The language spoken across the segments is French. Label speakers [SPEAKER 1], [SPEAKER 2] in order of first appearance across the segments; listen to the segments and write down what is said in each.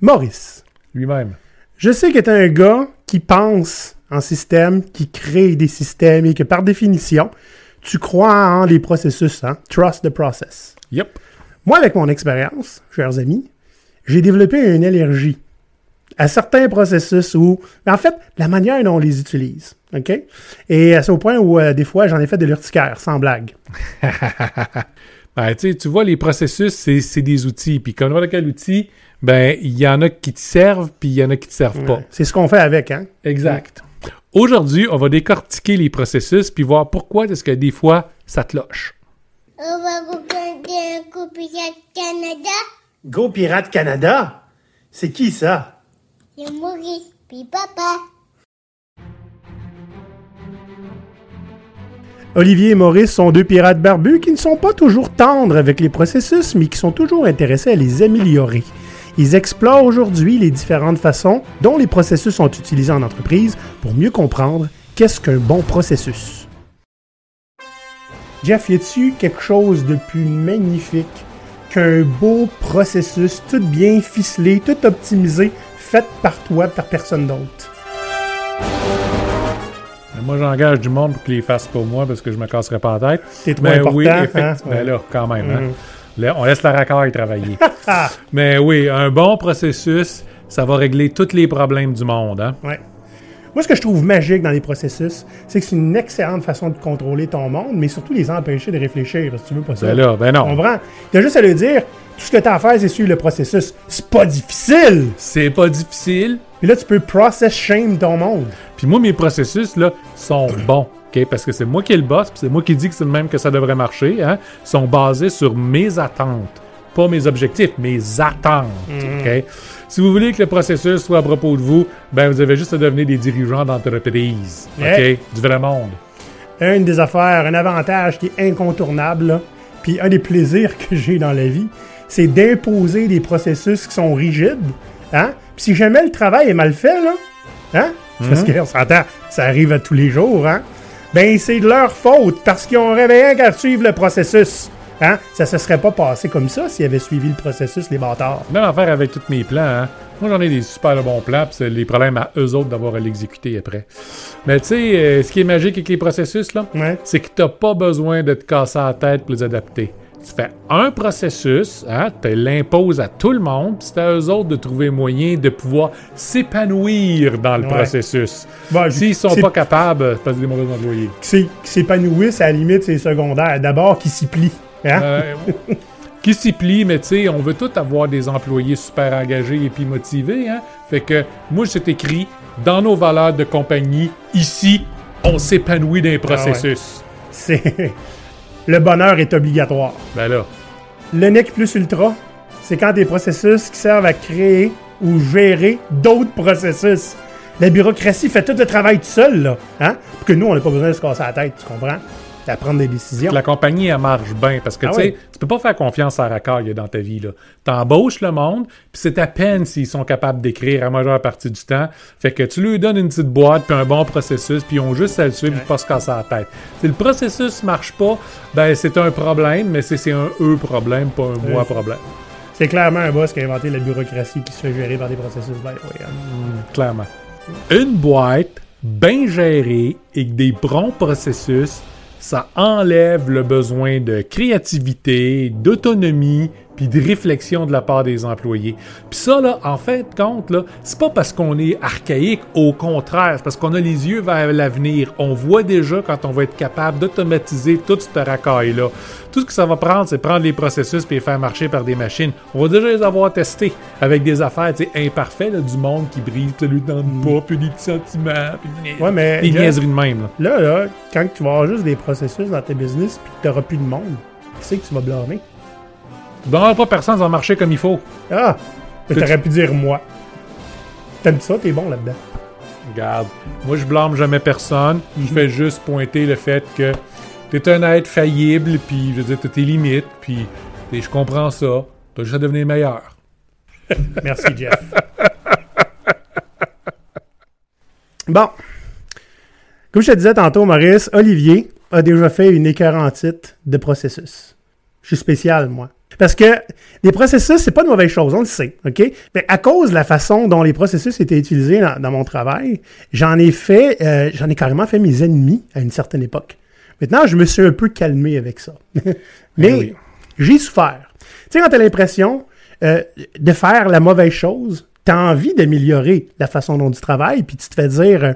[SPEAKER 1] Maurice,
[SPEAKER 2] Lui-même.
[SPEAKER 1] je sais que tu es un gars qui pense en système, qui crée des systèmes et que par définition, tu crois en les processus, hein? Trust the process.
[SPEAKER 2] Yep.
[SPEAKER 1] Moi, avec mon expérience, chers amis, j'ai développé une allergie à certains processus où, en fait, la manière dont on les utilise. OK? Et c'est au point où, euh, des fois, j'en ai fait de l'urticaire, sans blague.
[SPEAKER 2] Ben, tu sais, tu vois, les processus, c'est c'est des outils. Puis comme n'importe quel outil, ben, il y en a qui te servent, puis il y en a qui te servent pas.
[SPEAKER 1] Ouais. C'est ce qu'on fait avec, hein?
[SPEAKER 2] Exact. Aujourd'hui, on va décortiquer les processus, puis voir pourquoi est-ce que des fois, ça te loche.
[SPEAKER 3] On va regarder un copier Canada.
[SPEAKER 1] Go Pirate Canada? C'est qui ça?
[SPEAKER 3] C'est Maurice, puis papa.
[SPEAKER 1] Olivier et Maurice sont deux pirates barbus qui ne sont pas toujours tendres avec les processus, mais qui sont toujours intéressés à les améliorer. Ils explorent aujourd'hui les différentes façons dont les processus sont utilisés en entreprise pour mieux comprendre qu'est-ce qu'un bon processus. Jeff, y a-tu quelque chose de plus magnifique qu'un beau processus tout bien ficelé, tout optimisé, fait par toi, par personne d'autre?
[SPEAKER 2] Ben, Moi, j'engage du monde pour qu'ils les fassent pour moi parce que je me casserai pas la tête.
[SPEAKER 1] C'est trop
[SPEAKER 2] Ben
[SPEAKER 1] important.
[SPEAKER 2] oui,
[SPEAKER 1] hein?
[SPEAKER 2] effectivement. Ben là, quand même. hein.
[SPEAKER 1] Mhm.
[SPEAKER 2] Là, on laisse la racaille travailler. Mais oui, un bon processus, ça va régler tous les problèmes du monde. Hein?
[SPEAKER 1] Ouais. Moi, ce que je trouve magique dans les processus, c'est que c'est une excellente façon de contrôler ton monde, mais surtout les empêcher de réfléchir, si tu veux pas ça.
[SPEAKER 2] Ben là, ben
[SPEAKER 1] Tu
[SPEAKER 2] non.
[SPEAKER 1] comprends? T'as juste à le dire, tout ce que t'as à faire, c'est suivre le processus. C'est pas difficile!
[SPEAKER 2] C'est pas difficile.
[SPEAKER 1] Puis là, tu peux process shame ton monde.
[SPEAKER 2] Puis moi, mes processus, là, sont bons. OK? Parce que c'est moi qui est le boss, puis c'est moi qui dis que c'est le même que ça devrait marcher. Hein? Sont basés sur mes attentes. Pas mes objectifs, mes attentes. OK? Si vous voulez que le processus soit à propos de vous, ben vous avez juste à devenir des dirigeants d'entreprise. OK?
[SPEAKER 1] Ouais.
[SPEAKER 2] Du vrai monde.
[SPEAKER 1] Une des affaires, un avantage qui est incontournable, puis un des plaisirs que j'ai dans la vie, c'est d'imposer des processus qui sont rigides. Hein? Puis si jamais le travail est mal fait, là, hein? parce qu'on s'entend, ça arrive à tous les jours, hein? ben c'est de leur faute parce qu'ils ont rien qu'à suivre le processus. Hein? Ça se serait pas passé comme ça s'ils avaient suivi le processus, les bâtards.
[SPEAKER 2] Même affaire avec tous mes plans. Hein? Moi, j'en ai des super bons plans, puis c'est les problèmes à eux autres d'avoir à l'exécuter après. Mais tu sais, euh, ce qui est magique avec les processus, là,
[SPEAKER 1] Ouais.
[SPEAKER 2] c'est que tu n'as pas besoin de te casser la tête pour les adapter. Tu fais un processus, hein, tu l'imposes à tout le monde, puis c'est à eux autres de trouver moyen de pouvoir s'épanouir dans le
[SPEAKER 1] Ouais.
[SPEAKER 2] processus.
[SPEAKER 1] Bon,
[SPEAKER 2] S'ils sont pas capables, c'est parce que des mauvais employés.
[SPEAKER 1] qui s'é- qui s'épanouissent, à la limite, c'est secondaire. D'abord, qui s'y plient. Hein?
[SPEAKER 2] Euh, qui s'y plie, mais tu sais, on veut tous avoir des employés super engagés et puis motivés. Hein? Fait que moi, c'est écrit dans nos valeurs de compagnie, ici, on s'épanouit dans les processus.
[SPEAKER 1] C'est... Le bonheur est obligatoire.
[SPEAKER 2] Ben là,
[SPEAKER 1] Le NEC plus ultra, c'est quand des processus qui servent à créer ou gérer d'autres processus. La bureaucratie fait tout le travail tout seul, là. Hein? Pour que nous, on n'a pas besoin de se casser la tête, tu comprends? À prendre des décisions.
[SPEAKER 2] la compagnie, elle marche bien parce que
[SPEAKER 1] Ah
[SPEAKER 2] tu sais, tu peux pas faire confiance à racaille dans ta vie. là. T'embauches le monde, puis c'est à peine s'ils sont capables d'écrire la majeure partie du temps. Fait que tu lui donnes une petite boîte, puis un bon processus, puis ils ont juste à le suivre, puis pas se casser la tête. Si le processus marche pas, ben c'est un problème, mais c'est un eux problème, pas un moi problème.
[SPEAKER 1] C'est clairement un boss qui a inventé la bureaucratie qui se fait gérer par des processus. Ben, oui, hein.
[SPEAKER 2] Clairement. Une boîte bien gérée et des bons processus, ça enlève le besoin de créativité, d'autonomie, puis de réflexion de la part des employés. Puis ça, là, en fin de compte, là, c'est pas parce qu'on est archaïque, au contraire, c'est parce qu'on a les yeux vers l'avenir. On voit déjà quand on va être capable d'automatiser toute cette racaille-là. Tout ce que ça va prendre, c'est prendre les processus puis les faire marcher par des machines. On va déjà les avoir testés avec des affaires tu sais, imparfaites, là, du monde qui brille, celui dans le pas, puis des petits sentiments, puis des,
[SPEAKER 1] Ouais, mais
[SPEAKER 2] des
[SPEAKER 1] là-
[SPEAKER 2] niaiseries de même. là.
[SPEAKER 1] Là, là, quand tu vas avoir juste des processus dans tes business puis que tu n'auras plus de monde, qui c'est que tu vas blâmer?
[SPEAKER 2] Tu n'auras pas personne, ça va marcher comme il faut.
[SPEAKER 1] Ah! Tu
[SPEAKER 2] Que
[SPEAKER 1] aurais pu dire moi. T'aimes ça, t'es bon là-dedans.
[SPEAKER 2] Regarde, moi je blâme jamais personne. Je fais juste pointer le fait que t'es un être faillible, puis je veux dire, t'as tes limites, puis je comprends ça. T'as juste à devenir meilleur.
[SPEAKER 1] Merci, Jeff. bon. Comme je te disais tantôt, Maurice, Olivier a déjà fait une écœurantite de processus. Je suis spécial, moi. Parce que les processus, c'est pas une mauvaise chose, on le sait, OK? Mais à cause de la façon dont les processus étaient utilisés dans, dans mon travail, j'en ai fait, euh, j'en ai carrément fait mes ennemis à une certaine époque. Maintenant, je me suis un peu calmé avec ça. Mais
[SPEAKER 2] Eh oui.
[SPEAKER 1] j'ai souffert. Tu sais, quand tu as l'impression euh, de faire la mauvaise chose, tu as envie d'améliorer la façon dont tu travailles, puis tu te fais dire euh,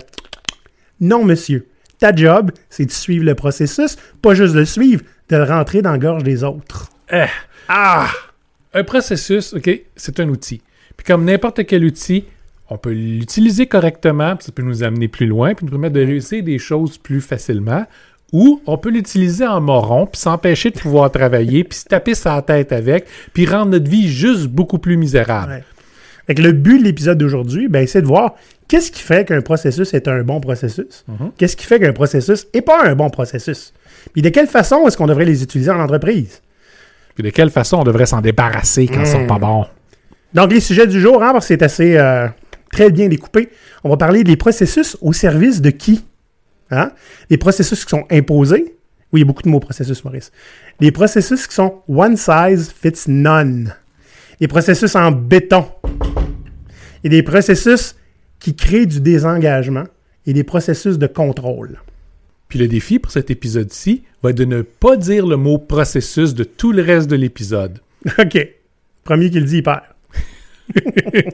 [SPEAKER 1] non, monsieur. Ta job, c'est de suivre le processus, pas juste de le suivre, de le rentrer dans la gorge des autres.
[SPEAKER 2] Eh. Ah! Un processus, OK, c'est un outil. Puis comme n'importe quel outil, on peut l'utiliser correctement, puis ça peut nous amener plus loin, puis nous permettre de réussir des choses plus facilement. Ou on peut l'utiliser en moron, puis s'empêcher de pouvoir travailler, puis se taper sa tête avec, puis rendre notre vie juste beaucoup plus misérable.
[SPEAKER 1] Ouais. Fait que le but de l'épisode d'aujourd'hui, ben, c'est de voir qu'est-ce qui fait qu'un processus est un bon processus, qu'est-ce qui fait qu'un processus n'est pas un bon processus, puis de quelle façon est-ce qu'on devrait les utiliser en entreprise.
[SPEAKER 2] Puis de quelle façon on devrait s'en débarrasser quand ils sont pas bons.
[SPEAKER 1] Donc, les sujets du jour, hein, parce que c'est assez euh, très bien découpé, on va parler des processus au service de qui? Hein? Les processus qui sont imposés. Oui, il y a beaucoup de mots processus, Maurice. Les processus qui sont one size fits none. Les processus en béton. Et des processus qui créent du désengagement et des processus de contrôle.
[SPEAKER 2] Puis le défi pour cet épisode-ci va être de ne pas dire le mot processus de tout le reste de l'épisode.
[SPEAKER 1] OK. Premier qui le dit, il perd.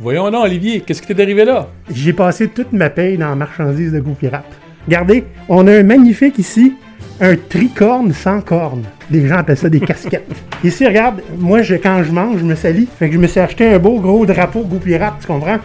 [SPEAKER 2] Voyons donc, Olivier, qu'est-ce qui t'est arrivé là?
[SPEAKER 1] J'ai passé toute ma paye dans la marchandise de Go Pirate. Regardez, on a un magnifique ici, un tricorne sans corne. Les gens appellent ça des casquettes. Ici, regarde, moi, je, quand je mange, je me salis. Fait que je me suis acheté un beau gros drapeau Go Pirate, tu comprends?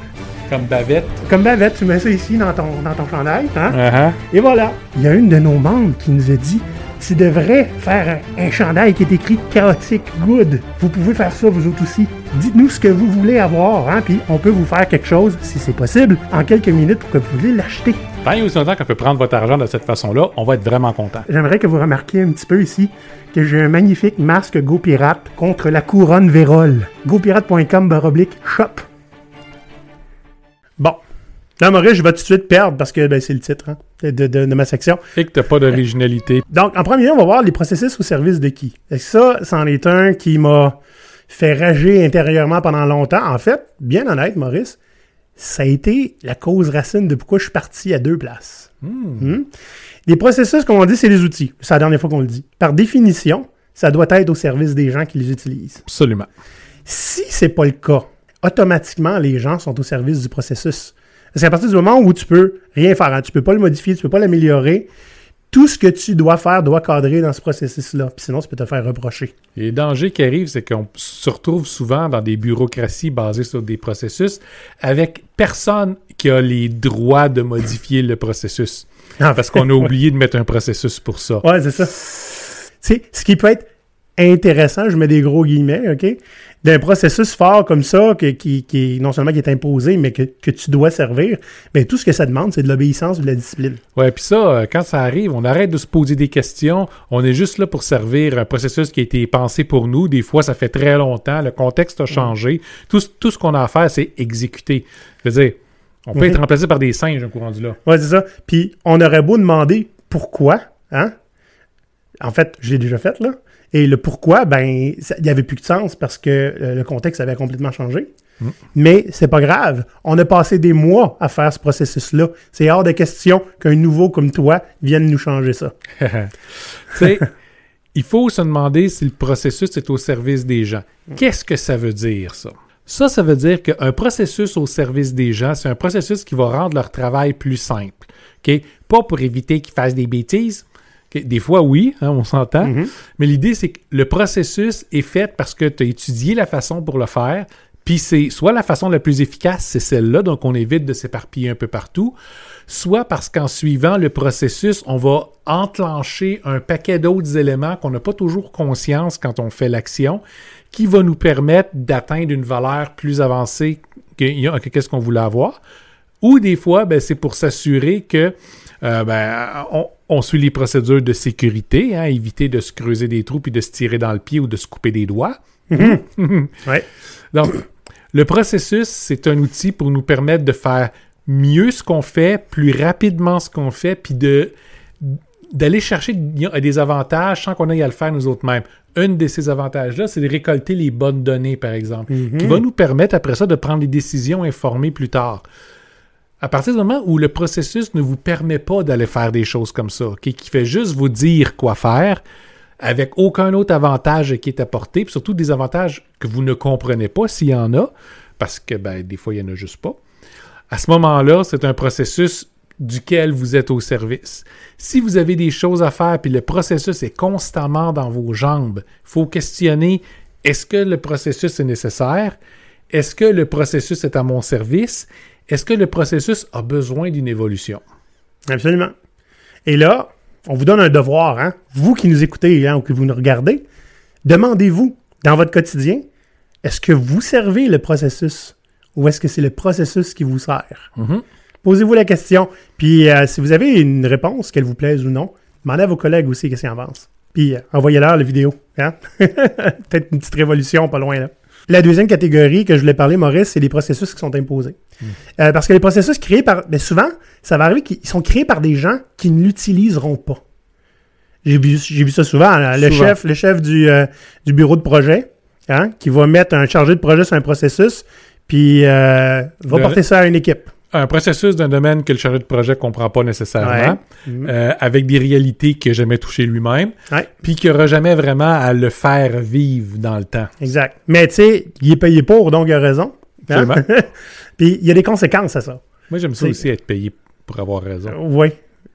[SPEAKER 2] Comme bavette.
[SPEAKER 1] Comme bavette, tu mets ça ici dans ton, dans ton chandail, hein?
[SPEAKER 2] Uh-huh.
[SPEAKER 1] Et voilà. Il y a une de nos membres qui nous a dit Tu devrais faire un, un chandail qui est écrit chaotique good. Vous pouvez faire ça, vous autres aussi. Dites-nous ce que vous voulez avoir, hein, puis on peut vous faire quelque chose, si c'est possible, en quelques minutes pour que vous puissiez l'acheter.
[SPEAKER 2] Tant et aussi longtemps qu'on peut prendre votre argent de cette façon-là, on va être vraiment content.
[SPEAKER 1] J'aimerais que vous remarquiez un petit peu ici que j'ai un magnifique masque Go Pirate contre la couronne Vérole. GoPirate.com baroblique shop. Là, Maurice, je vais tout de suite perdre parce que ben, c'est le titre hein, de, de- de ma section.
[SPEAKER 2] Et que t'as pas d'originalité.
[SPEAKER 1] Donc, en premier, on va voir les processus au service de qui. Et ça, c'en est un qui m'a fait rager intérieurement pendant longtemps. En fait, bien honnête, Maurice, ça a été la cause racine de pourquoi je suis parti à deux places. Hmm. Les processus, comme on dit, c'est les outils. C'est la dernière fois qu'on le dit. Par définition, ça doit être au service des gens qui les utilisent.
[SPEAKER 2] Absolument.
[SPEAKER 1] Si c'est pas le cas, automatiquement, les gens sont au service du processus. C'est à partir du moment où tu peux rien faire, hein, tu peux pas le modifier, tu peux pas l'améliorer, tout ce que tu dois faire doit cadrer dans ce processus-là. Puis sinon, ça peut te faire reprocher.
[SPEAKER 2] Et les dangers qui arrivent, c'est qu'on se retrouve souvent dans des bureaucraties basées sur des processus avec personne qui a les droits de modifier le processus.
[SPEAKER 1] Ah,
[SPEAKER 2] Parce qu'on a oublié de mettre un processus pour ça.
[SPEAKER 1] Ouais, c'est ça. C'est ce qui peut être intéressant, je mets des gros guillemets, OK, d'un processus fort comme ça, que- qui, qui est non seulement qui est imposé, mais que, que tu dois servir, ben tout ce que ça demande, c'est de l'obéissance de la discipline.
[SPEAKER 2] Ouais, puis ça, euh, quand ça arrive, on arrête de se poser des questions. On est juste là pour servir un processus qui a été pensé pour nous. Des fois, ça fait très longtemps. Le contexte a changé. Tout, ce- tout ce qu'on a à faire, c'est exécuter. Je veux dire, on peut
[SPEAKER 1] Mhm.
[SPEAKER 2] être remplacé par des singes un coup rendu là.
[SPEAKER 1] Ouais, c'est ça. Puis on aurait beau demander pourquoi, hein? En fait, j'ai déjà fait, là. Et le pourquoi, ben, il n'y avait plus de sens parce que euh, le contexte avait complètement changé. Mais c'est pas grave. On a passé des mois à faire ce processus-là. C'est hors de question qu'un nouveau comme toi vienne nous changer ça.
[SPEAKER 2] tu sais, il faut se demander si le processus est au service des gens. Qu'est-ce que ça veut dire, ça? Ça, ça veut dire qu'un processus au service des gens, c'est un processus qui va rendre leur travail plus simple. Pas pour éviter qu'ils fassent des bêtises. Des fois, oui, hein, on s'entend. Mais l'idée, c'est que le processus est fait parce que tu as étudié la façon pour le faire. Puis c'est soit la façon la plus efficace, c'est celle-là, donc on évite de s'éparpiller un peu partout, soit parce qu'en suivant le processus, on va enclencher un paquet d'autres éléments qu'on n'a pas toujours conscience quand on fait l'action, qui va nous permettre d'atteindre une valeur plus avancée que, que qu'est-ce qu'on voulait avoir. Ou des fois, ben, c'est pour s'assurer que euh, ben, on, on suit les procédures de sécurité, hein, éviter de se creuser des trous puis de se tirer dans le pied ou de se couper des doigts.
[SPEAKER 1] Ouais.
[SPEAKER 2] Donc, le processus, c'est un outil pour nous permettre de faire mieux ce qu'on fait, plus rapidement ce qu'on fait, puis de d'aller chercher des avantages sans qu'on aille à le faire nous autres mêmes. Un de ces avantages-là, c'est de récolter les bonnes données, par exemple, qui va nous permettre après ça de prendre des décisions informées plus tard. À partir du moment où le processus ne vous permet pas d'aller faire des choses comme ça, qui fait juste vous dire quoi faire, avec aucun autre avantage qui est apporté, puis surtout des avantages que vous ne comprenez pas s'il y en a, parce que ben, des fois, il n'y en a juste pas. À ce moment-là, c'est un processus duquel vous êtes au service. Si vous avez des choses à faire puis le processus est constamment dans vos jambes, il faut questionner est-ce que le processus est nécessaire? Est-ce que le processus est à mon service? Est-ce que le processus a besoin d'une évolution?
[SPEAKER 1] Absolument. Et là, on vous donne un devoir, hein? Vous qui nous écoutez hein, ou que vous nous regardez, demandez-vous dans votre quotidien, est-ce que vous servez le processus ou est-ce que c'est le processus qui vous sert?
[SPEAKER 2] Mhm.
[SPEAKER 1] Posez-vous la question. Puis euh, si vous avez une réponse, qu'elle vous plaise ou non, demandez à vos collègues aussi qu'est-ce qu'ils en pensent. Puis euh, envoyez-leur la vidéo. Hein? Peut-être une petite révolution pas loin là. La deuxième catégorie que je voulais parler, Maurice, c'est les processus qui sont imposés. Euh, parce que les processus créés par... Mais souvent, ça va arriver qu'ils sont créés par des gens qui ne l'utiliseront pas. J'ai vu, vu ça souvent. hein, Le
[SPEAKER 2] Souvent.
[SPEAKER 1] chef, le chef du, euh, du bureau de projet, hein, qui va mettre un chargé de projet sur un processus, puis euh, va
[SPEAKER 2] Le-
[SPEAKER 1] porter ça à une équipe.
[SPEAKER 2] Un processus d'un domaine que le chargé de projet ne comprend pas nécessairement, euh, avec des réalités qu'il n'a jamais touchées lui-même, puis qu'il n'aura jamais vraiment à le faire vivre dans le temps.
[SPEAKER 1] Exact. Mais tu sais, il est payé pour, donc il a raison. Hein? Puis il y a des conséquences à ça.
[SPEAKER 2] Moi, j'aime ça aussi être payé pour avoir raison.
[SPEAKER 1] Oui.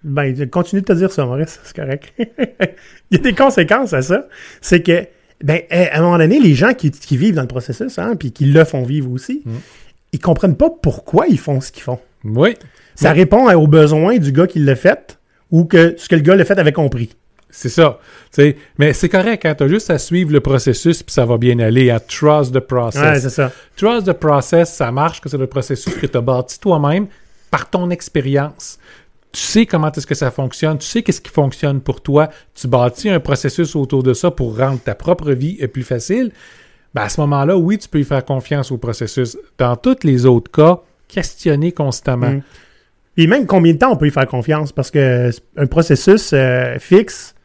[SPEAKER 1] Ben, continue de te dire ça, Maurice, c'est correct. il y a des conséquences à ça. C'est que, ben, à un moment donné, les gens qui, qui vivent dans le processus, hein, puis qui le font vivre aussi,
[SPEAKER 2] Mm.
[SPEAKER 1] ils comprennent pas pourquoi ils font ce qu'ils font.
[SPEAKER 2] Oui.
[SPEAKER 1] Ça répond aux besoins du gars qui l'a fait ou que ce que le gars l'a fait avait compris.
[SPEAKER 2] C'est ça. Mais c'est correct, hein, tu as juste à suivre le processus puis ça va bien aller. À trust the process.
[SPEAKER 1] Ouais, c'est ça.
[SPEAKER 2] trust the process, ça marche que c'est le processus que tu as bâti toi-même par ton expérience. Tu sais comment est-ce que ça fonctionne, tu sais qu'est-ce qui fonctionne pour toi, tu bâtis un processus autour de ça pour rendre ta propre vie euh, plus facile. Ben à ce moment-là, oui, tu peux y faire confiance au processus. Dans tous les autres cas, questionner constamment.
[SPEAKER 1] Mm. Et même combien de temps on peut y faire confiance? Parce que un processus euh, fixe, euh,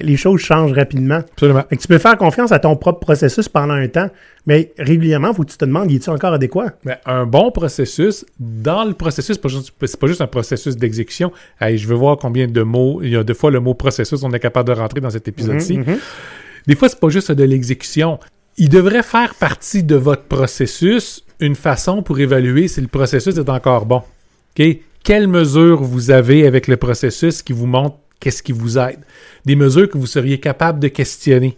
[SPEAKER 1] les choses changent rapidement.
[SPEAKER 2] Absolument.
[SPEAKER 1] Que tu peux faire confiance à ton propre processus pendant un temps, mais régulièrement, il faut que tu te demandes, est-il encore adéquat?
[SPEAKER 2] Mais un bon processus, dans le processus, c'est pas juste, c'est pas juste un processus d'exécution. Hey, je veux voir combien de mots, il y a deux fois le mot processus, on est capable de rentrer dans cet épisode-ci.
[SPEAKER 1] Mhm, mhm.
[SPEAKER 2] Des fois, c'est pas juste de l'exécution. Il devrait faire partie de votre processus une façon pour évaluer si le processus est encore bon. OK? Quelles mesures vous avez avec le processus qui vous montrent qu'est-ce qui vous aide? Des mesures que vous seriez capable de questionner.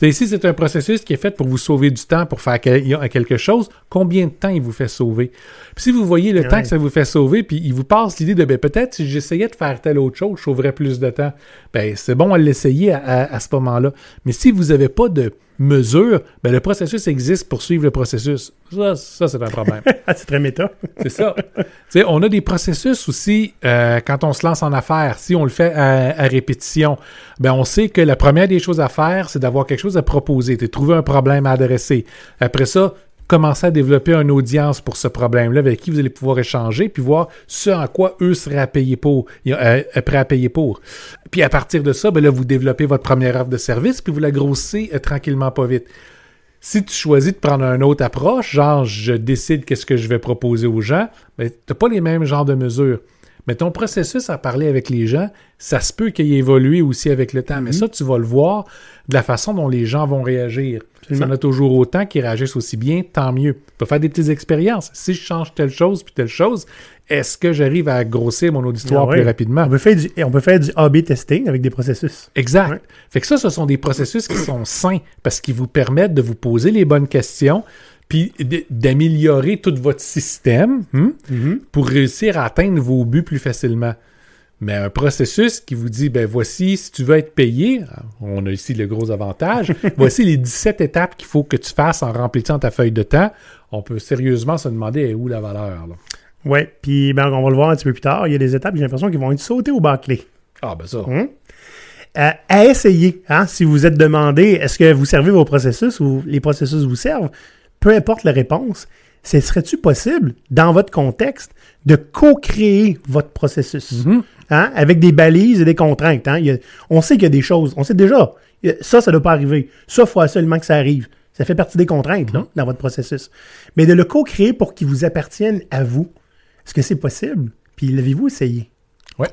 [SPEAKER 2] Tu sais, si c'est un processus qui est fait pour vous sauver du temps, pour faire quel- quelque chose, combien de temps il vous fait sauver? Puis si vous voyez le
[SPEAKER 1] Ouais.
[SPEAKER 2] temps que ça vous fait sauver, puis il vous passe l'idée de ben, peut-être si j'essayais de faire telle autre chose, je sauverais plus de temps. Ben, c'est bon à l'essayer à, à- à ce moment-là. Mais si vous n'avez pas de mesure, ben, le processus existe pour suivre le processus. Ça, ça c'est un problème.
[SPEAKER 1] Ah, c'est très méta.
[SPEAKER 2] C'est ça. Tu sais, on a des processus aussi euh, quand on se lance en affaires. Si on le fait à, à répétition, ben on sait que la première des choses à faire, c'est d'avoir quelque chose à proposer, de trouver un problème à adresser. Après ça, commencer à développer une audience pour ce problème-là avec qui vous allez pouvoir échanger, puis voir ce en quoi eux seraient à payer pour, euh, prêts à payer pour. Puis à partir de ça, ben là, vous développez votre première offre de service, puis vous la grossez euh, tranquillement, pas vite. Si tu choisis de prendre une autre approche, genre je décide qu'est-ce que je vais proposer aux gens, ben, tu n'as pas les mêmes genres de mesures. Mais ton processus à parler avec les gens, ça se peut qu'il ait évolué aussi avec le temps. Mais ça, tu vas le voir de la façon dont les gens vont réagir. Il y en a toujours autant qui réagissent aussi bien, tant mieux. Tu peux faire des petites expériences. Si je change telle chose puis telle chose, est-ce que j'arrive à grossir mon auditoire
[SPEAKER 1] Ah ouais.
[SPEAKER 2] plus rapidement?
[SPEAKER 1] On peut faire du, on peut faire du A-B testing avec des processus.
[SPEAKER 2] Exact.
[SPEAKER 1] Ouais.
[SPEAKER 2] Fait que ça, ce sont des processus qui sont sains parce qu'ils vous permettent de vous poser les bonnes questions puis d'améliorer tout votre système hmm, pour réussir à atteindre vos buts plus facilement. Mais un processus qui vous dit, ben voici, si tu veux être payé, on a ici le gros avantage, voici les 17 étapes qu'il faut que tu fasses en remplissant ta feuille de temps, on peut sérieusement se demander est où la valeur.
[SPEAKER 1] Ouais, puis ben, on va le voir un petit peu plus tard. Il y a des étapes, j'ai l'impression qu'ils vont être sautées au bas clé.
[SPEAKER 2] Ah ben ça.
[SPEAKER 1] Hum? Euh, à essayer, hein, si vous êtes demandé est-ce que vous servez vos processus ou les processus vous servent, peu importe la réponse, ce serait-tu possible, dans votre contexte, de co-créer votre processus?
[SPEAKER 2] Mhm.
[SPEAKER 1] Hein, Avec des balises et des contraintes. hein? Il y a- on sait qu'il y a des choses. On sait déjà. Ça, ça ne doit pas arriver. Ça, il faut absolument que ça arrive. Ça fait partie des contraintes là, dans votre processus. Mais de le co-créer pour qu'il vous appartienne à vous, est-ce que c'est possible? Puis l'avez-vous essayé?
[SPEAKER 2] Ouais.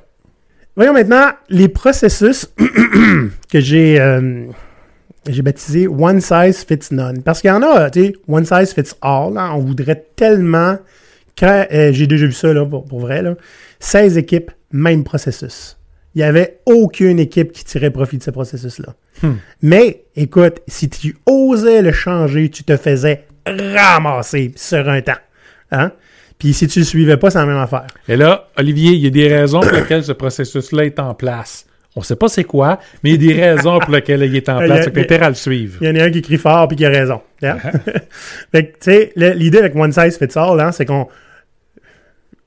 [SPEAKER 1] Voyons maintenant les processus que j'ai euh, j'ai baptisé One Size Fits None. Parce qu'il y en a, tu sais, One Size Fits All. hein, on voudrait tellement. Quand, euh, j'ai déjà vu ça, là, pour, pour vrai, là, 16 équipes, même processus. Il n'y avait aucune équipe qui tirait profit de ce processus-là. Mais, écoute, si tu osais le changer, tu te faisais ramasser sur un temps. Hein? Puis si tu le suivais pas, c'est la même affaire.
[SPEAKER 2] Et là, Olivier, il y a des raisons pour lesquelles ce processus-là est en place. On sait pas c'est quoi, mais il y a des raisons pour lesquelles il est en
[SPEAKER 1] Il y a-
[SPEAKER 2] place. Que l'intérêt à le suivre.
[SPEAKER 1] Il y en a un qui crie fort puis qui a raison. hein?
[SPEAKER 2] Ah.
[SPEAKER 1] fait que, tu sais, l'idée avec One Size Fits All, hein, c'est qu'on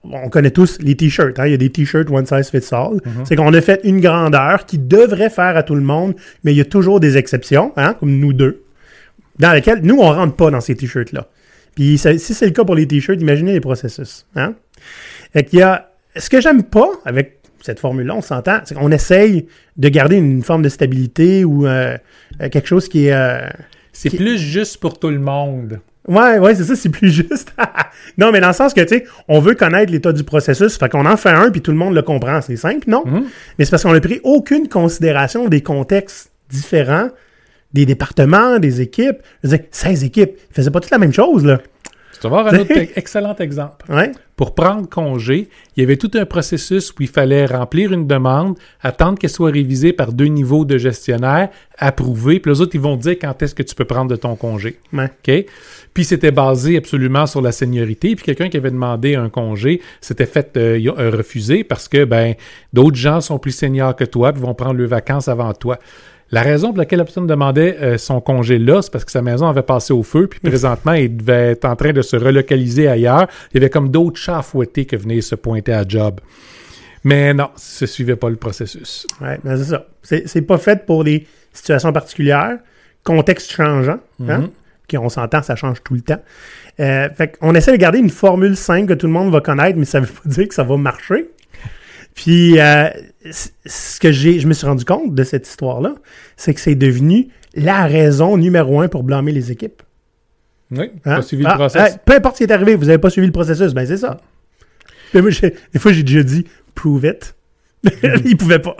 [SPEAKER 1] on connaît tous les t-shirts. hein. Il y a des t-shirts One Size Fits All.
[SPEAKER 2] Mm-hmm.
[SPEAKER 1] C'est qu'on a fait une grandeur qui devrait faire à tout le monde, mais il y a toujours des exceptions, hein, comme nous deux, dans lesquelles nous, on rentre pas dans ces t-shirts-là. Puis ça- si c'est le cas pour les t-shirts, imaginez les processus. Hein? Fait qu'il y a... Ce que j'aime pas avec cette formule-là, on s'entend, c'est qu'on essaye de garder une forme de stabilité ou euh, euh, quelque chose qui est... euh,
[SPEAKER 2] C'est
[SPEAKER 1] Qui-
[SPEAKER 2] plus juste pour tout le monde.
[SPEAKER 1] Ouais, ouais, c'est ça, c'est plus juste. non, mais dans le sens que, tu sais, on veut connaître l'état du processus, fait qu'on en fait un, puis tout le monde le comprend. C'est simple, non?
[SPEAKER 2] Mhm.
[SPEAKER 1] Mais c'est parce qu'on n'a pris aucune considération des contextes différents, des départements, des équipes. Je veux dire, 16 équipes, ils faisaient pas toutes la même chose, là.
[SPEAKER 2] Tu vas voir un autre excellent exemple.
[SPEAKER 1] Ouais?
[SPEAKER 2] Pour prendre congé, il y avait tout un processus où il fallait remplir une demande, attendre qu'elle soit révisée par deux niveaux de gestionnaire, approuver, puis les autres, ils vont dire quand est-ce que tu peux prendre de ton congé.
[SPEAKER 1] Ouais.
[SPEAKER 2] OK? Puis c'était basé absolument sur la seniorité. Puis quelqu'un qui avait demandé un congé s'était fait euh, euh, refuser parce que ben d'autres gens sont plus seniors que toi puis vont prendre leurs vacances avant toi. La raison pour laquelle la personne demandait euh, son congé là, c'est parce que sa maison avait passé au feu, puis présentement, il devait être en train de se relocaliser ailleurs. Il y avait comme d'autres chats à fouetter que venaient se pointer à job. Mais non, ça ne suivait pas le processus.
[SPEAKER 1] Ouais, ben c'est ça. C'est, pas fait pour des situations particulières, contexte changeant, hein?
[SPEAKER 2] Mhm.
[SPEAKER 1] Qui, on s'entend, ça change tout le temps. Euh, fait qu'on essaie de garder une formule simple que tout le monde va connaître, mais ça veut pas dire que ça va marcher. Puis, euh, ce que j'ai, je me suis rendu compte de cette histoire-là, c'est que c'est devenu la raison numéro un pour blâmer les équipes.
[SPEAKER 2] Oui,
[SPEAKER 1] Hein?
[SPEAKER 2] pas suivi
[SPEAKER 1] Ah,
[SPEAKER 2] le process.
[SPEAKER 1] hey, peu importe ce qui est arrivé, vous n'avez pas suivi le processus, ben c'est ça. Moi, des fois, j'ai déjà dit « prove it ». Il pouvait pas.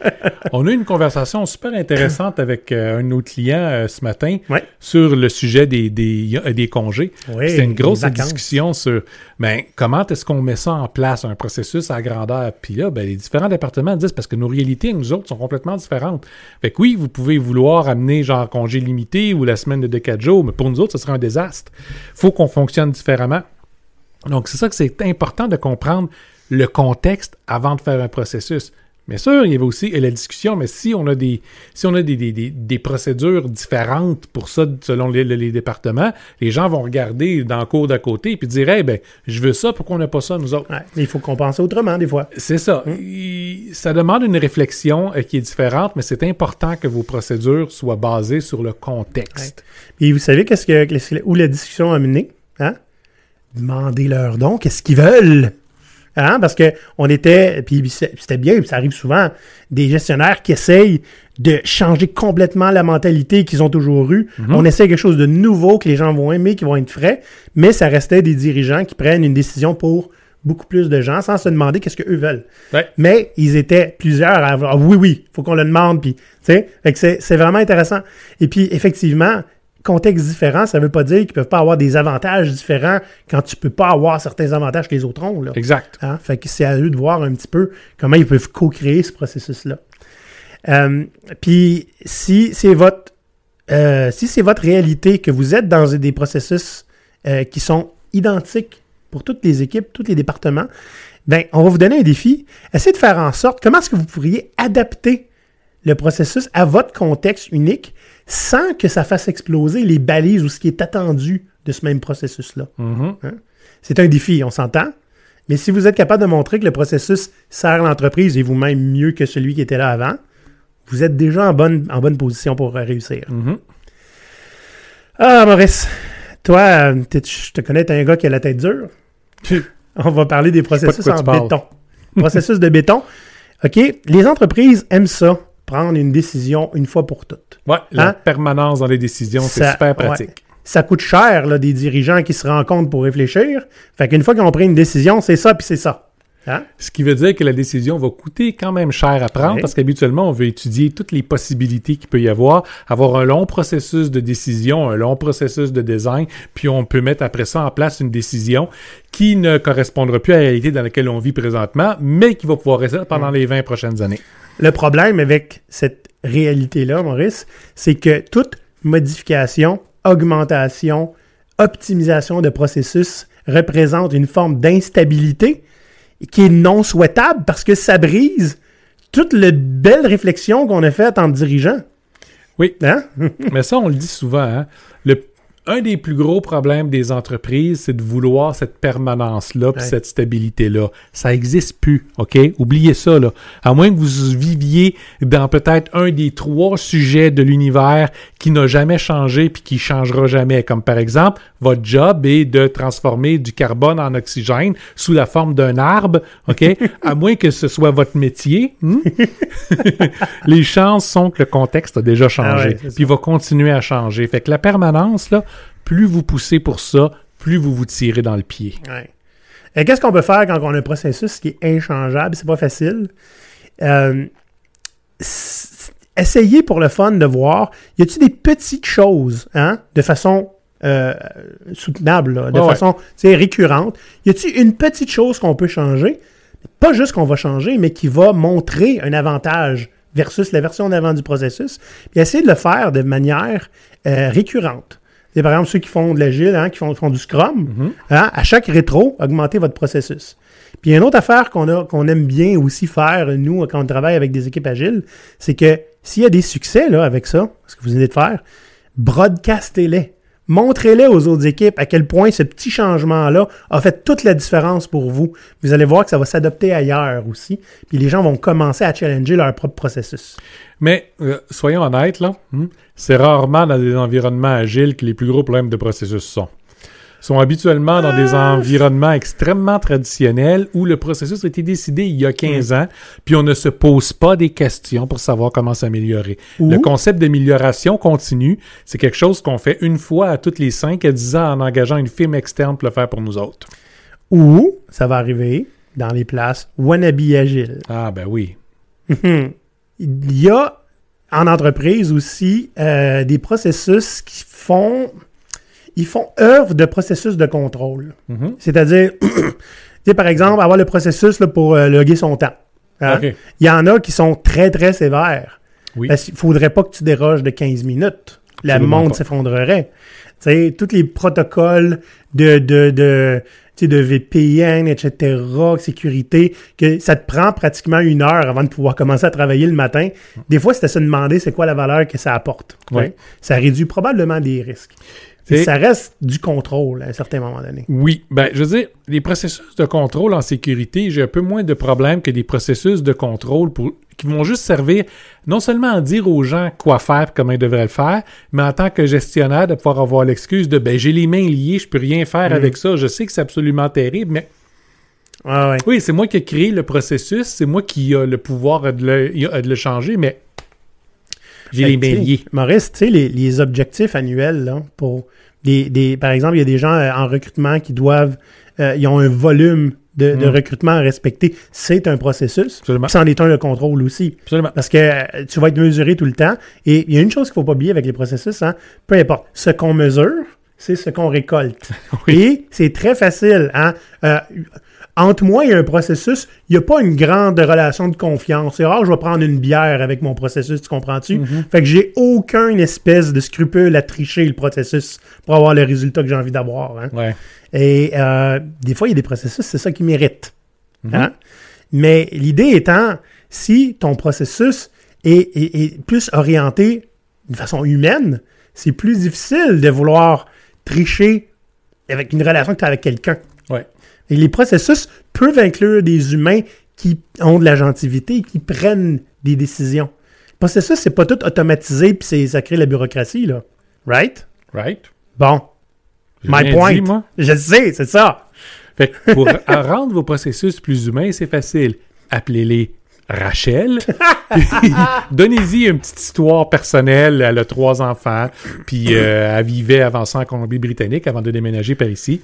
[SPEAKER 2] On a eu une conversation super intéressante avec euh, un de nos clients euh, ce matin
[SPEAKER 1] Ouais.
[SPEAKER 2] sur le sujet des, des, des congés.
[SPEAKER 1] Oui,
[SPEAKER 2] C'était une grosse discussion sur ben, comment est-ce qu'on met ça en place, un processus à grandeur? Puis là, ben, les différents départements disent parce que nos réalités, nous autres, sont complètement différentes. Fait que oui, vous pouvez vouloir amener genre congé limité ou la semaine de 4 jours, mais pour nous autres, ce serait un désastre. faut qu'on fonctionne différemment. Donc, c'est ça que c'est important de comprendre le contexte avant de faire un processus. Bien sûr, il y avait aussi la discussion, mais si on a des, si on a des, des, des, des procédures différentes pour ça selon les, départements, les gens vont regarder dans le cours d'à côté puis dire, hey, ben, je veux ça, pourquoi on n'a pas ça, nous autres?
[SPEAKER 1] Ouais, il faut compenser autrement, des fois.
[SPEAKER 2] C'est ça. Il- ça demande une réflexion euh, qui est différente, mais c'est important que vos procédures soient basées sur le contexte.
[SPEAKER 1] Et vous savez qu'est-ce que, où la discussion a mené? Hein? Demandez leur donc qu'est-ce qu'ils veulent? Hein? Parce que on était, puis c'était bien, puis ça arrive souvent, des gestionnaires qui essayent de changer complètement la mentalité qu'ils ont toujours eue. On essaie quelque chose de nouveau que les gens vont aimer, qui vont être frais, mais ça restait des dirigeants qui prennent une décision pour beaucoup plus de gens sans se demander qu'est-ce qu'eux veulent.
[SPEAKER 2] Ouais.
[SPEAKER 1] Mais ils étaient plusieurs à avoir, ah oui, oui, faut qu'on le demande, puis, tu sais, c'est vraiment intéressant. Et puis, effectivement, contexte différent, ça veut pas dire qu'ils peuvent pas avoir des avantages différents quand tu peux pas avoir certains avantages que les autres ont, là.
[SPEAKER 2] Exact.
[SPEAKER 1] Hein? Fait que c'est à eux de voir un petit peu comment ils peuvent co-créer ce processus-là. Euh, Puis si c'est votre euh, si c'est votre réalité que vous êtes dans des processus euh, qui sont identiques pour toutes les équipes, tous les départements, ben on va vous donner un défi. Essayez de faire en sorte comment est-ce que vous pourriez adapter le processus à votre contexte unique sans que ça fasse exploser les balises ou ce qui est attendu de ce même processus-là.
[SPEAKER 2] Mhm.
[SPEAKER 1] C'est un défi, on s'entend. Mais si vous êtes capable de montrer que le processus sert l'entreprise et vous-même mieux que celui qui était là avant, vous êtes déjà en bonne, en bonne position pour euh, réussir.
[SPEAKER 2] Mhm.
[SPEAKER 1] Ah, Maurice, Toi, euh, je te connais, t'es un gars qui a la tête dure. On va parler des
[SPEAKER 2] de
[SPEAKER 1] processus en béton. processus de béton. OK, les entreprises aiment ça, prendre une décision une fois pour toutes.
[SPEAKER 2] Ouais, la
[SPEAKER 1] Hein?
[SPEAKER 2] permanence dans les décisions, c'est super
[SPEAKER 1] ouais.
[SPEAKER 2] pratique.
[SPEAKER 1] Ça coûte cher, là, des dirigeants qui se rencontrent pour réfléchir. Fait qu'une fois qu'ils ont pris une décision, c'est ça, puis c'est ça. Hein?
[SPEAKER 2] Ce qui veut dire que la décision va coûter quand même cher à prendre
[SPEAKER 1] Oui.
[SPEAKER 2] parce qu'habituellement, on veut étudier toutes les possibilités qu'il peut y avoir, avoir un long processus de décision, un long processus de design, puis on peut mettre après ça en place une décision qui ne correspondra plus à la réalité dans laquelle on vit présentement, mais qui va pouvoir rester pendant les 20 prochaines années.
[SPEAKER 1] Le problème avec cette réalité-là, Maurice, c'est que toute modification, augmentation, optimisation de processus représente une forme d'instabilité qui est non souhaitable parce que ça brise toute la belle réflexion qu'on a faite en dirigeant.
[SPEAKER 2] Oui.
[SPEAKER 1] Hein?
[SPEAKER 2] Mais ça, on le dit souvent. hein. Le- un des plus gros problèmes des entreprises, c'est de vouloir cette permanence-là, puis
[SPEAKER 1] Ouais.
[SPEAKER 2] cette stabilité-là. Ça n'existe plus, OK? Oubliez ça, là. À moins que vous viviez dans peut-être un des trois sujets de l'univers qui n'a jamais changé puis qui changera jamais. Comme par exemple, votre job est de transformer du carbone en oxygène sous la forme d'un arbre, OK? à moins que ce soit votre métier. hmm? Les chances sont que le contexte a déjà changé,
[SPEAKER 1] Ah ouais, c'est
[SPEAKER 2] puis va continuer à changer. Fait que la permanence, là, plus vous poussez pour ça, plus vous vous tirez dans le pied.
[SPEAKER 1] Ouais. Et qu'est-ce qu'on peut faire quand on a un processus qui est inchangeable? C'est pas facile. Euh, essayez pour le fun de voir, y a-t-il des petites choses, hein, de façon euh, soutenable, là, de façon récurrente? Y a-t-il une petite chose qu'on peut changer? Pas juste qu'on va changer, mais qui va montrer un avantage versus la version d'avant du processus. Puis essayez de le faire de manière euh, récurrente. C'est par exemple ceux qui font de l'agile, hein, qui font, font du scrum, hein, à chaque rétro, augmentez votre processus. Puis une autre affaire qu'on a qu'on aime bien aussi faire, nous, quand on travaille avec des équipes agiles, c'est que s'il y a des succès là, avec ça, ce que vous venez de faire, broadcastez-les. Montrez-les aux autres équipes à quel point ce petit changement-là a fait toute la différence pour vous. Vous allez voir que ça va s'adopter ailleurs aussi. Puis les gens vont commencer à challenger leur propre processus.
[SPEAKER 2] Mais euh, soyons honnêtes, là, hmm, c'est rarement dans des environnements agiles que les plus gros problèmes de processus sont. Sont habituellement dans des environnements extrêmement traditionnels où le processus a été décidé il y a 15 ans, puis on ne se pose pas des questions pour savoir comment s'améliorer. Le concept d'amélioration continue, c'est quelque chose qu'on fait une fois à toutes les 5 à 10 ans en engageant une firme externe pour le faire pour nous autres.
[SPEAKER 1] Ou ça va arriver dans les places wannabe agiles.
[SPEAKER 2] Ah ben oui.
[SPEAKER 1] Il y a en entreprise aussi euh, des processus qui font ils font œuvre de processus de contrôle.
[SPEAKER 2] Mhm.
[SPEAKER 1] C'est-à-dire, tu sais, par exemple, avoir le processus là, pour euh, loguer son temps. Hein? Il y en a qui sont très, très sévères.
[SPEAKER 2] Oui.
[SPEAKER 1] Parce qu'il ne faudrait pas que tu déroges de 15 minutes. Le monde s'effondrerait. Tous les protocoles de, de, de, tu sais, de VPN, etc., sécurité, que ça te prend pratiquement une heure avant de pouvoir commencer à travailler le matin. Des fois, c'est à se demander c'est quoi la valeur que ça apporte? Ça réduit probablement des risques. Ça reste du contrôle à un certain moment donné.
[SPEAKER 2] Oui, ben je veux dire, les processus de contrôle en sécurité, j'ai un peu moins de problèmes que des processus de contrôle pour, qui vont juste servir non seulement à dire aux gens quoi faire comment ils devraient le faire, mais en tant que gestionnaire, de pouvoir avoir l'excuse de ben j'ai les mains liées, je peux rien faire avec ça, je sais que c'est absolument terrible, mais
[SPEAKER 1] ouais.
[SPEAKER 2] oui, c'est moi qui ai créé le processus, c'est moi qui a le pouvoir de le, de le changer, mais j'ai les liées.
[SPEAKER 1] Maurice, tu sais, les, les objectifs annuels, là, pour des, des, par exemple, il y a des gens euh, en recrutement qui doivent, euh, ils ont un volume de, de
[SPEAKER 2] Mm.
[SPEAKER 1] recrutement à respecter. C'est un processus. C'en est un de contrôle aussi.
[SPEAKER 2] Absolument.
[SPEAKER 1] Parce que euh, tu vas être mesuré tout le temps. Et il y a une chose qu'il ne faut pas oublier avec les processus, hein, peu importe. Ce qu'on mesure, c'est ce qu'on récolte. Et c'est très facile. Hein? Euh, entre moi et un processus, il n'y a pas une grande relation de confiance. C'est rare, je vais prendre une bière avec mon processus, tu comprends-tu? Fait que j'ai aucune espèce de scrupule à tricher le processus pour avoir le résultat que j'ai envie d'avoir. Hein?
[SPEAKER 2] Ouais.
[SPEAKER 1] Et euh, des fois, il y a des processus, c'est ça qui mérite.
[SPEAKER 2] Mhm.
[SPEAKER 1] Hein? Mais l'idée étant, si ton processus est, est- est plus orienté de façon humaine, c'est plus difficile de vouloir tricher avec une relation que tu as avec quelqu'un.
[SPEAKER 2] Ouais.
[SPEAKER 1] Et les processus peuvent inclure des humains qui ont de la gentilité et qui prennent des décisions. Le processus, c'est pas tout automatisé puis ça crée la bureaucratie, là. Right?
[SPEAKER 2] Right?
[SPEAKER 1] Bon. My point.
[SPEAKER 2] dit, moi.
[SPEAKER 1] Je sais, c'est ça.
[SPEAKER 2] Fait que pour rendre vos processus plus humains, c'est facile. Appelez-les Rachel. Donnez-y une petite histoire personnelle. Elle a trois enfants. Puis euh, elle vivait avant ça en Colombie-Britannique avant de déménager par ici.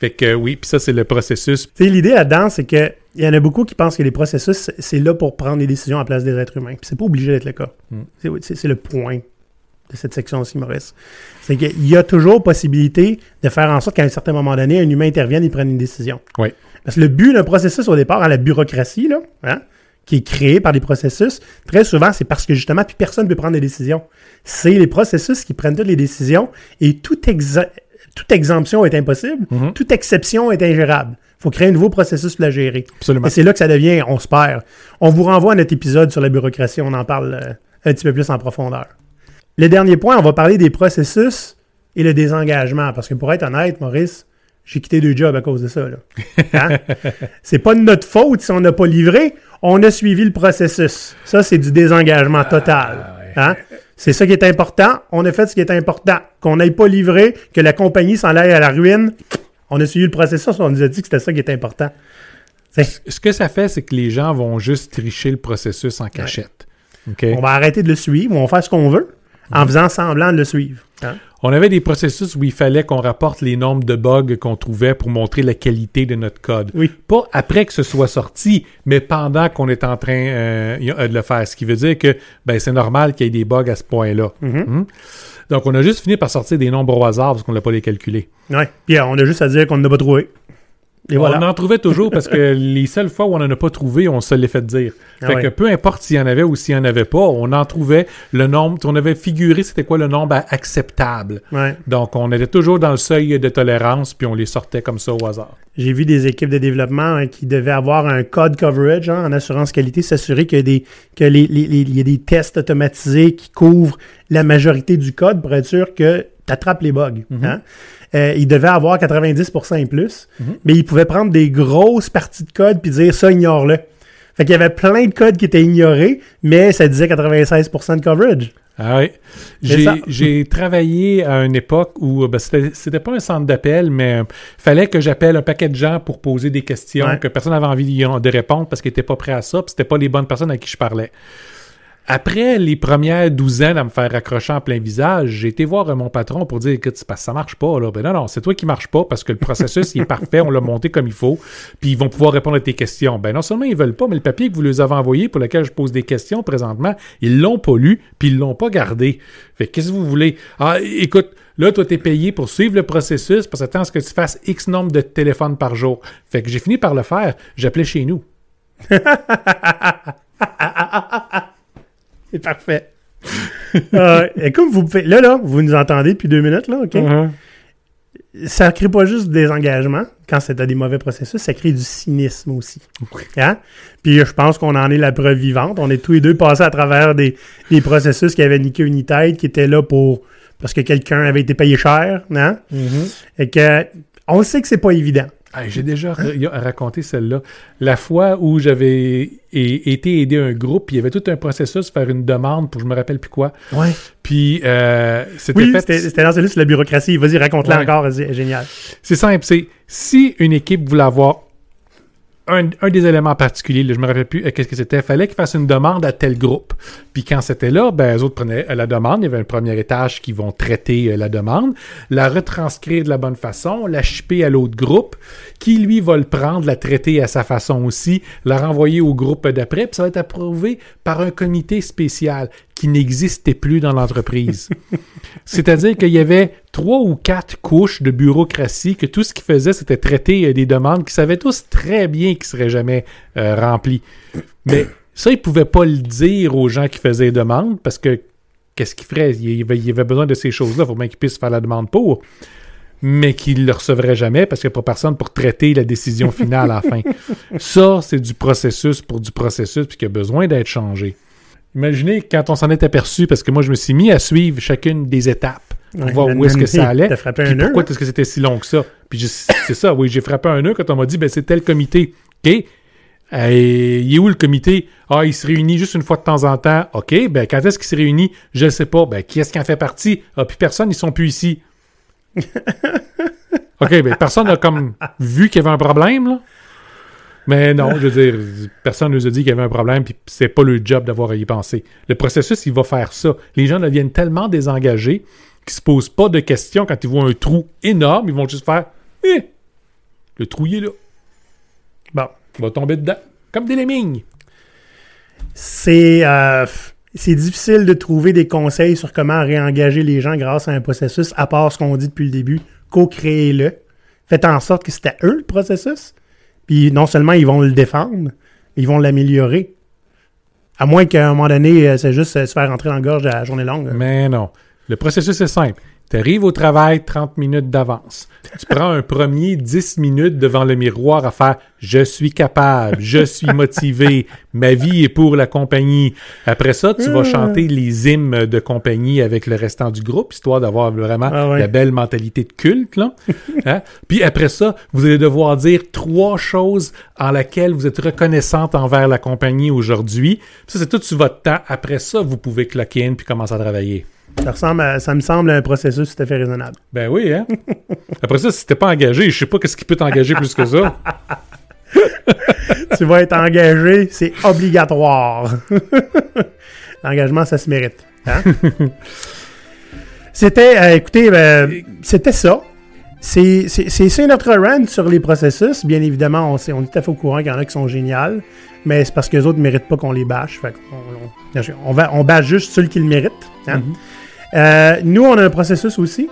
[SPEAKER 2] Fait que euh, oui, puis ça, c'est le processus.
[SPEAKER 1] L'idée là-dedans, c'est que il y en a beaucoup qui pensent que les processus, c'est- là pour prendre des décisions à la place des êtres humains. Puis c'est pas obligé d'être le cas.
[SPEAKER 2] Mm.
[SPEAKER 1] C'est- C'est c'est le point de cette section-ci, Maurice. C'est qu'il y a toujours possibilité de faire en sorte qu'à un certain moment donné, un humain intervienne et prenne une décision.
[SPEAKER 2] Oui.
[SPEAKER 1] Parce que le but d'un processus au départ, à la bureaucratie, là, hein, qui est créé par des processus, très souvent, c'est parce que justement, puis personne ne peut prendre des décisions. C'est les processus qui prennent toutes les décisions et toute, exa- toute exemption est impossible,
[SPEAKER 2] Mhm.
[SPEAKER 1] toute exception est ingérable. Il faut créer un nouveau processus pour la gérer.
[SPEAKER 2] Absolument.
[SPEAKER 1] Et c'est là que ça devient, on se perd. On vous renvoie à notre épisode sur la bureaucratie, on en parle euh, un petit peu plus en profondeur. Le dernier point, on va parler des processus et le désengagement. Parce que pour être honnête, Maurice, j'ai quitté deux jobs à cause de ça. Hein? c'est pas de notre faute si on n'a pas livré, on a suivi le processus. Ça, c'est du désengagement total. Hein? C'est ça qui est important. On a fait ce qui est important. Qu'on n'aille pas livré, que la compagnie s'en aille à la ruine. On a suivi le processus, on nous a dit que c'était ça qui était important.
[SPEAKER 2] Ce que ça fait, c'est que les gens vont juste tricher le processus en cachette.
[SPEAKER 1] On va arrêter de le suivre, on va faire ce qu'on veut en faisant semblant de le suivre. Hein?
[SPEAKER 2] On avait des processus où il fallait qu'on rapporte les nombres de bugs qu'on trouvait pour montrer la qualité de notre code.
[SPEAKER 1] Oui.
[SPEAKER 2] Pas après que ce soit sorti, mais pendant qu'on est en train euh, a- de le faire. Ce qui veut dire que ben, c'est normal qu'il y ait des bugs à ce point-là.
[SPEAKER 1] Mhm.
[SPEAKER 2] Mhm. Donc, on a juste fini par sortir des nombres au hasard parce qu'on n'a pas les calculés.
[SPEAKER 1] Ouais. Puis euh, on a juste à dire qu'on ne l'a pas trouvé. Et voilà.
[SPEAKER 2] On en trouvait toujours parce que les seules fois où on n'en a pas trouvé, on se l'est fait dire.
[SPEAKER 1] Ah
[SPEAKER 2] Fait
[SPEAKER 1] ouais.
[SPEAKER 2] que peu importe s'il y en avait ou s'il n'y en avait pas, on en trouvait le nombre. On avait figuré c'était quoi le nombre acceptable.
[SPEAKER 1] Ouais.
[SPEAKER 2] Donc, on était toujours dans le seuil de tolérance, puis on les sortait comme ça au hasard.
[SPEAKER 1] J'ai vu des équipes de développement hein, qui devaient avoir un code coverage hein, en assurance qualité, s'assurer que des que les, les- y a des tests automatisés qui couvrent la majorité du code pour être sûr que tu attrapes les bugs. hein. Euh, il devait avoir 90% et plus, mais il pouvait prendre des grosses parties de code puis dire ça, ignore-le. Fait qu'il y avait plein de codes qui étaient ignorés, mais ça disait 96% de coverage.
[SPEAKER 2] Ah oui. J'ai, travaillé à une époque où ben, c'était, pas un centre d'appel, mais euh, fallait que j'appelle un paquet de gens pour poser des questions
[SPEAKER 1] Ouais.
[SPEAKER 2] que personne n'avait envie de de répondre parce qu'ils n'étaient pas prêts à ça, puis c'était pas les bonnes personnes à qui je parlais. Après les premières douzaines à me faire raccrocher en plein visage, j'ai été voir mon patron pour dire c'est parce que ça marche pas. Là. Ben non, non, c'est toi qui marche pas parce que le processus il est parfait, on l'a monté comme il faut, puis ils vont pouvoir répondre à tes questions. Ben non seulement ils veulent pas, mais le papier que vous leur avez envoyé pour lequel je pose des questions présentement, ils l'ont pas lu, puis ils l'ont pas gardé. Fait que qu'est-ce que vous voulez? Ah, écoute, là, toi, t'es payé pour suivre le processus parce que attends à ce que tu fasses X nombre de téléphones par jour. Fait que j'ai fini par le faire. J'appelais chez nous.
[SPEAKER 1] C'est parfait. Euh, et comme vous pouvez, là, là, vous nous entendez depuis deux minutes, là, OK?
[SPEAKER 2] Uh-huh.
[SPEAKER 1] Ça crée pas juste des engagements quand c'est dans des mauvais processus, ça crée du cynisme aussi. Hein? Puis je pense qu'on en est la preuve vivante. On est tous les deux passés à travers des, des processus qui avaient niqué une tête, qui étaient là pour parce que quelqu'un avait été payé cher, hein? Et que on sait que c'est pas évident.
[SPEAKER 2] Ah, j'ai déjà raconté celle-là. La fois où j'avais été aider un groupe, puis il y avait tout un processus, faire une demande pour je me rappelle plus quoi.
[SPEAKER 1] Ouais.
[SPEAKER 2] Puis euh, c'était
[SPEAKER 1] Oui,
[SPEAKER 2] fait.
[SPEAKER 1] c'était c'était dans celui sur la bureaucratie. Vas-y, raconte-la
[SPEAKER 2] Ouais.
[SPEAKER 1] encore, c'est génial.
[SPEAKER 2] C'est simple, c'est si une équipe voulait avoir un, un des éléments particuliers, là, je me rappelle plus euh, qu'est-ce que c'était, fallait qu'ils fassent une demande à tel groupe. Puis quand c'était là, ben les autres prenaient euh, la demande, il y avait un premier étage qui vont traiter euh, la demande, la retranscrire de la bonne façon, la shipper à l'autre groupe, qui lui va le prendre, la traiter à sa façon aussi, la renvoyer au groupe d'après, puis ça va être approuvé par un comité spécial qui n'existait plus dans l'entreprise. C'est-à-dire qu'il y avait trois ou quatre couches de bureaucratie que tout ce qu'ils faisaient, c'était traiter euh, des demandes qu'ils savaient tous très bien qu'ils seraient jamais euh, remplies. Mais ça, ils pouvaient pas le dire aux gens qui faisaient les demandes parce que qu'est-ce qu'ils feraient? Il y avait, il y avait besoin de ces choses-là. Il faut bien qu'ils puissent faire la demande pour. Mais qu'ils ne le recevraient jamais parce qu'il n'y a pas personne pour traiter la décision finale à la fin. Ça, c'est du processus pour du processus puis qui a besoin d'être changé. Imaginez quand on s'en est aperçu, parce que moi, je me suis mis à suivre chacune des étapes pour
[SPEAKER 1] Ouais,
[SPEAKER 2] voir où est-ce que ça allait.
[SPEAKER 1] frappé un
[SPEAKER 2] pourquoi est-ce que c'était si long que ça? Puis c'est ça, oui, j'ai frappé un nœud quand on m'a dit, ben c'est tel comité. OK? Euh, il est où le comité? Ah, il se réunit juste une fois de temps en temps. OK, ben quand est-ce qu'il se réunit? Je ne sais pas. Ben qui est-ce qui en fait partie? Ah, puis personne, ils sont plus ici. OK, mais personne n'a comme vu qu'il y avait un problème, là. Mais non, je veux dire, personne ne nous a dit qu'il y avait un problème, puis c'est pas le job d'avoir à y penser. Le processus, il va faire ça. Les gens deviennent tellement désengagés qu'ils se posent pas de questions quand ils voient un trou énorme, ils vont juste faire Eh! Le trou il est là. Bon, il va tomber dedans. Comme des lemmings.
[SPEAKER 1] C'est euh, c'est difficile de trouver des conseils sur comment réengager les gens grâce à un processus, à part ce qu'on dit depuis le début. Co-créez-le. Faites en sorte que c'était eux le processus. Non seulement ils vont le défendre, ils vont l'améliorer. À moins qu'à un moment donné, euh, c'est juste euh, se faire rentrer dans la gorge à la journée longue.
[SPEAKER 2] Mais non. Le processus est simple. Tu arrives au travail 30 minutes d'avance. Tu prends un premier 10 minutes devant le miroir à faire Je suis capable, je suis motivé, ma vie est pour la compagnie. Après ça, tu vas chanter les hymnes de compagnie avec le restant du groupe, histoire d'avoir vraiment
[SPEAKER 1] Ah ouais.
[SPEAKER 2] la belle mentalité de culte. Là. Hein? Puis après ça, vous allez devoir dire trois choses en laquelle vous êtes reconnaissante envers la compagnie aujourd'hui. Ça, c'est tout sur votre temps. Après ça, vous pouvez cloquer in puis commencer à travailler.
[SPEAKER 1] Ça, ressemble à- ça me semble un processus tout à fait raisonnable.
[SPEAKER 2] Ben oui, hein? Après ça, si t'es pas engagé, je sais pas qu'est-ce qui peut t'engager plus que ça.
[SPEAKER 1] tu vas être engagé, c'est obligatoire. L'engagement, ça se mérite. hein? c'était, euh, écoutez, euh, c'était ça. C'est notre run sur les processus. Bien évidemment, on, sait- on est tout à fait au courant qu'il y en a qui sont géniales, mais c'est parce que les autres ne méritent pas qu'on les bâche. Fait on, on, va- on bâche juste ceux qui le méritent. hein?
[SPEAKER 2] Mhm.
[SPEAKER 1] Euh, nous, on a un processus aussi.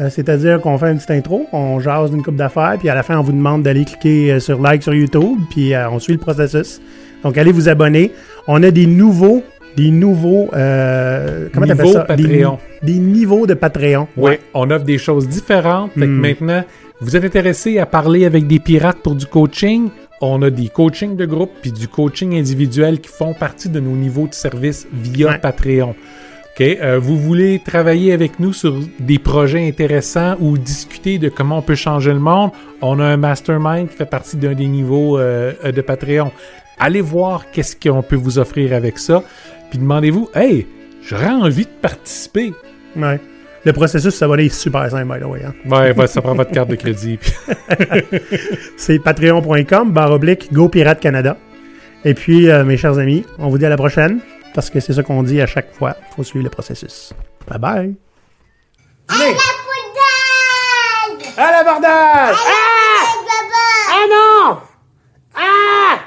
[SPEAKER 1] Euh, C'est-à-dire qu'on fait une petite intro, on jase une coupe d'affaires, puis à la fin, on vous demande d'aller cliquer euh, sur like sur YouTube, puis euh, on suit le processus. Donc, allez vous abonner. On a des nouveaux, des nouveaux, euh, comment t'appelles ça?
[SPEAKER 2] Patreon.
[SPEAKER 1] Des, niveaux de Patreon.
[SPEAKER 2] Oui, on offre des choses différentes. Fait que
[SPEAKER 1] Hmm.
[SPEAKER 2] maintenant, vous êtes intéressé à parler avec des pirates pour du coaching? On a des coachings de groupe puis du coaching individuel qui font partie de nos niveaux de service via
[SPEAKER 1] Ouais.
[SPEAKER 2] Patreon. OK? Euh, vous voulez travailler avec nous sur des projets intéressants ou discuter de comment on peut changer le monde? On a un mastermind qui fait partie d'un des niveaux euh, de Patreon. Allez voir qu'est-ce qu'on peut vous offrir avec ça. Puis demandez-vous, hey, j'aurais envie de participer.
[SPEAKER 1] Ouais. Le processus, ça va aller super simple, by the way. hein.
[SPEAKER 2] Ouais, ouais, ça prend votre carte de crédit.
[SPEAKER 1] C'est patreon.com, barre oblique, Go Pirate Canada. Et puis, euh, mes chers amis, on vous dit à la prochaine, parce que c'est ça qu'on dit à chaque fois. Il faut suivre le processus. Bye bye.
[SPEAKER 3] À la bordage!
[SPEAKER 1] À la bordage!
[SPEAKER 3] Ah!
[SPEAKER 1] Ah non! Ah!